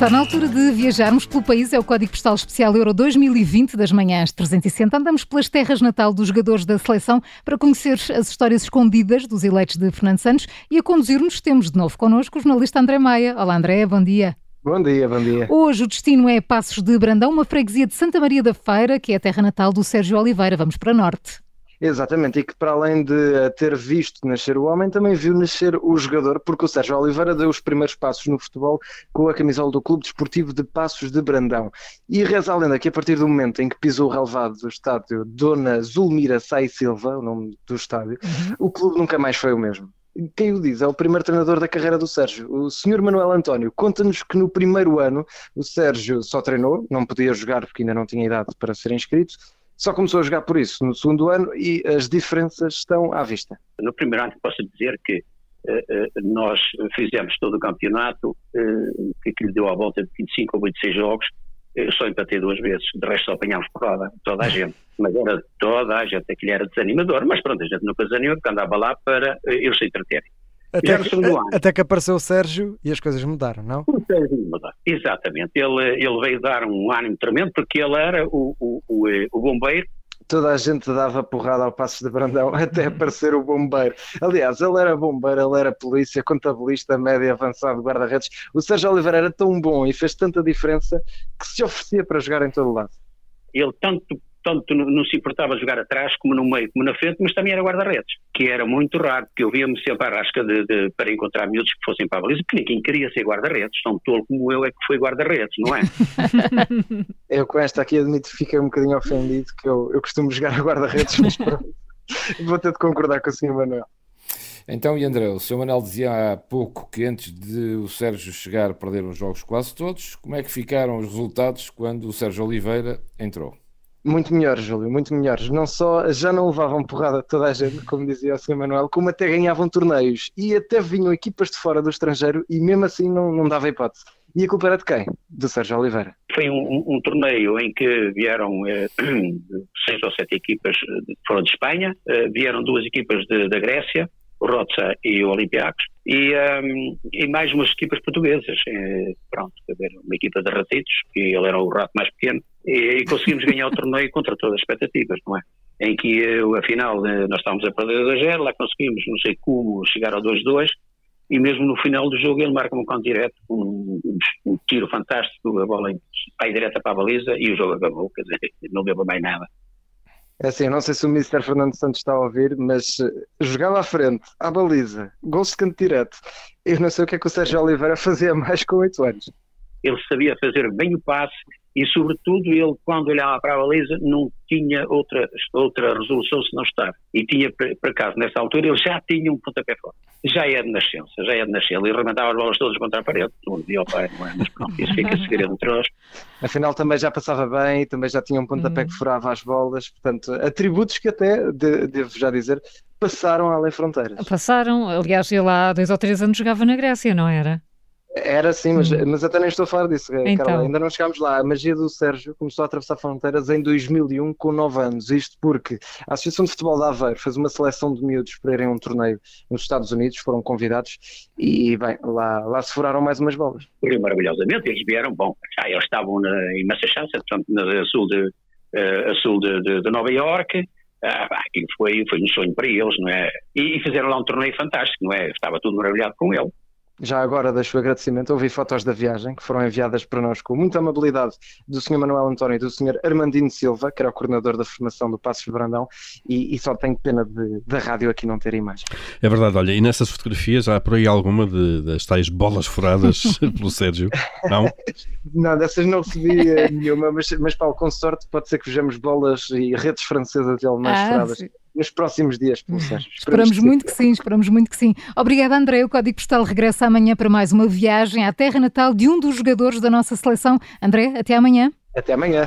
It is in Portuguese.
Está na altura de viajarmos pelo país. É o Código Postal Especial Euro 2020 das manhãs 360. Andamos pelas terras natal dos jogadores da seleção para conhecer as histórias escondidas dos eleitos de Fernando Santos e a conduzir-nos temos de novo connosco o jornalista André Maia. Olá André, bom dia. Bom dia, bom dia. Hoje o destino é Passos de Brandão, uma freguesia de Santa Maria da Feira, que é a terra natal do Sérgio Oliveira. Vamos para norte. Exatamente, e que para além de ter visto nascer o homem, também viu nascer o jogador, porque o Sérgio Oliveira deu os primeiros passos no futebol com a camisola do Clube Desportivo de Passos de Brandão. E reza a lenda que a partir do momento em que pisou o relevado do estádio Dona Zulmira Sai Silva, o nome do estádio, uhum. o clube nunca mais foi o mesmo. Quem o diz? É o primeiro treinador da carreira do Sérgio. O senhor Manuel António conta-nos que no primeiro ano o Sérgio só treinou, não podia jogar porque ainda não tinha idade para ser inscrito, só começou a jogar por isso no segundo ano e as diferenças estão à vista. No primeiro ano posso dizer que uh, uh, nós fizemos todo o campeonato, uh, que, lhe deu à volta de 25 ou 26 jogos, eu só empatei duas vezes, de resto só apanhámos porrada, toda a gente. Mas era toda a gente, aquele era desanimador, mas pronto, a gente nunca desanimou, porque andava lá para eu se entreter. Até que, até que, apareceu o Sérgio e as coisas mudaram, não? O Sérgio mudou, exatamente. Ele, ele veio dar um ânimo tremendo porque ele era o, o, o, o bombeiro toda a gente dava porrada ao Passos de Brandão até aparecer o bombeiro. Aliás, ele era bombeiro, ele era polícia, contabilista, médio avançado, guarda-redes. O Sérgio Oliveira era tão bom e fez tanta diferença que se oferecia para jogar em todo lado. Ele tanto tanto não se importava jogar atrás como no meio como na frente, mas também era guarda-redes, que era muito raro, porque eu via-me sempre à rasca de, de, para encontrar miúdos que fossem para a baliza, que ninguém queria ser guarda-redes, tão tolo como eu é que foi guarda-redes, não é? eu com esta aqui admito que fiquei um bocadinho ofendido, que eu, eu costumo jogar a guarda-redes, mas vou ter de concordar com o Sr. Manuel. Então, e André, o Sr. Manuel dizia há pouco que antes de o Sérgio chegar perderam os jogos quase todos. Como é que ficaram os resultados quando o Sérgio Oliveira entrou? Muito melhores, Júlio, muito melhores. Não só já não levavam porrada toda a gente, como dizia o Sr. Manuel, como até ganhavam torneios e até vinham equipas de fora do estrangeiro e mesmo assim não, não dava hipótese. E a culpa era de quem? Do Sérgio Oliveira. Foi um, um, torneio em que vieram eh, seis ou sete equipas foram de Espanha, eh, vieram duas equipas da Grécia, o Rotsa e o Olympiacos, e, um, e mais umas equipas portuguesas. E, pronto, uma equipa de ratitos, que ele era o rato mais pequeno, e, e conseguimos ganhar o torneio contra todas as expectativas, não é? Em que, afinal, eh, nós estávamos a perder 2-0, lá conseguimos, não sei como, chegar ao 2-2, e mesmo no final do jogo ele marca um canto direto, um, um, tiro fantástico, a bola vai direta para a baliza e o jogo acabou, quer dizer, não deu mais nada. É assim, não sei se o Mr. Fernando Santos está a ouvir, mas eh, jogava à frente, à baliza, gols de canto direto. Eu não sei o que é que o Sérgio Oliveira fazia mais com 8 anos. Ele sabia fazer bem o passe e, sobretudo, ele, quando olhava para a baliza, não tinha outra, outra resolução se não estar. E tinha, por acaso, nessa altura, ele já tinha um pontapé forte. Já é de nascença, já é de nascença. Ele arrebentava as bolas todas contra a parede. Não dizia ao pai, não é? Mas pronto, isso fica segredo entre nós. Afinal, também já passava bem, também já tinha um pontapé hum. que furava as bolas. Portanto, atributos que até, de, devo já dizer, passaram além fronteiras. Passaram. Aliás, ele há dois ou três anos jogava na Grécia, não era? Era sim, mas, mas até nem estou a falar disso, então. Carla. Ainda não chegámos lá. A magia do Sérgio começou a atravessar fronteiras em 2001 com 9 anos. Isto porque a Associação de Futebol de Aveiro fez uma seleção de miúdos para irem a um torneio nos Estados Unidos, foram convidados e, bem, lá, lá se furaram mais umas bolas. Foi maravilhosamente. Eles vieram, bom, já eles estavam na, em Massachusetts, portanto, na sul de, uh, a sul de, de, de Nova Iorque. Ah, aquilo foi, foi um sonho para eles, não é? E, e fizeram lá um torneio fantástico, não é? Estava tudo maravilhado com ele. Já agora deixo o agradecimento. Ouvi fotos da viagem que foram enviadas para nós com muita amabilidade do Sr. Manuel António e do Sr. Armandino Silva, que era o coordenador da formação do Passos de Brandão, e, e só tenho pena da rádio aqui não ter imagem. É verdade, olha, e nessas fotografias há por aí alguma de, das tais bolas furadas pelo Sérgio? Não? não, dessas não recebi eh, nenhuma, mas, mas Paulo, com sorte pode ser que vejamos bolas e redes francesas e alemãs ah, furadas. Sim nos próximos dias, pelo Sérgio. Esperamos, esperamos muito que sim, esperamos muito que sim. Obrigada, André. O Código Postal regressa amanhã para mais uma viagem à terra natal de um dos jogadores da nossa seleção. André, até amanhã. Até amanhã.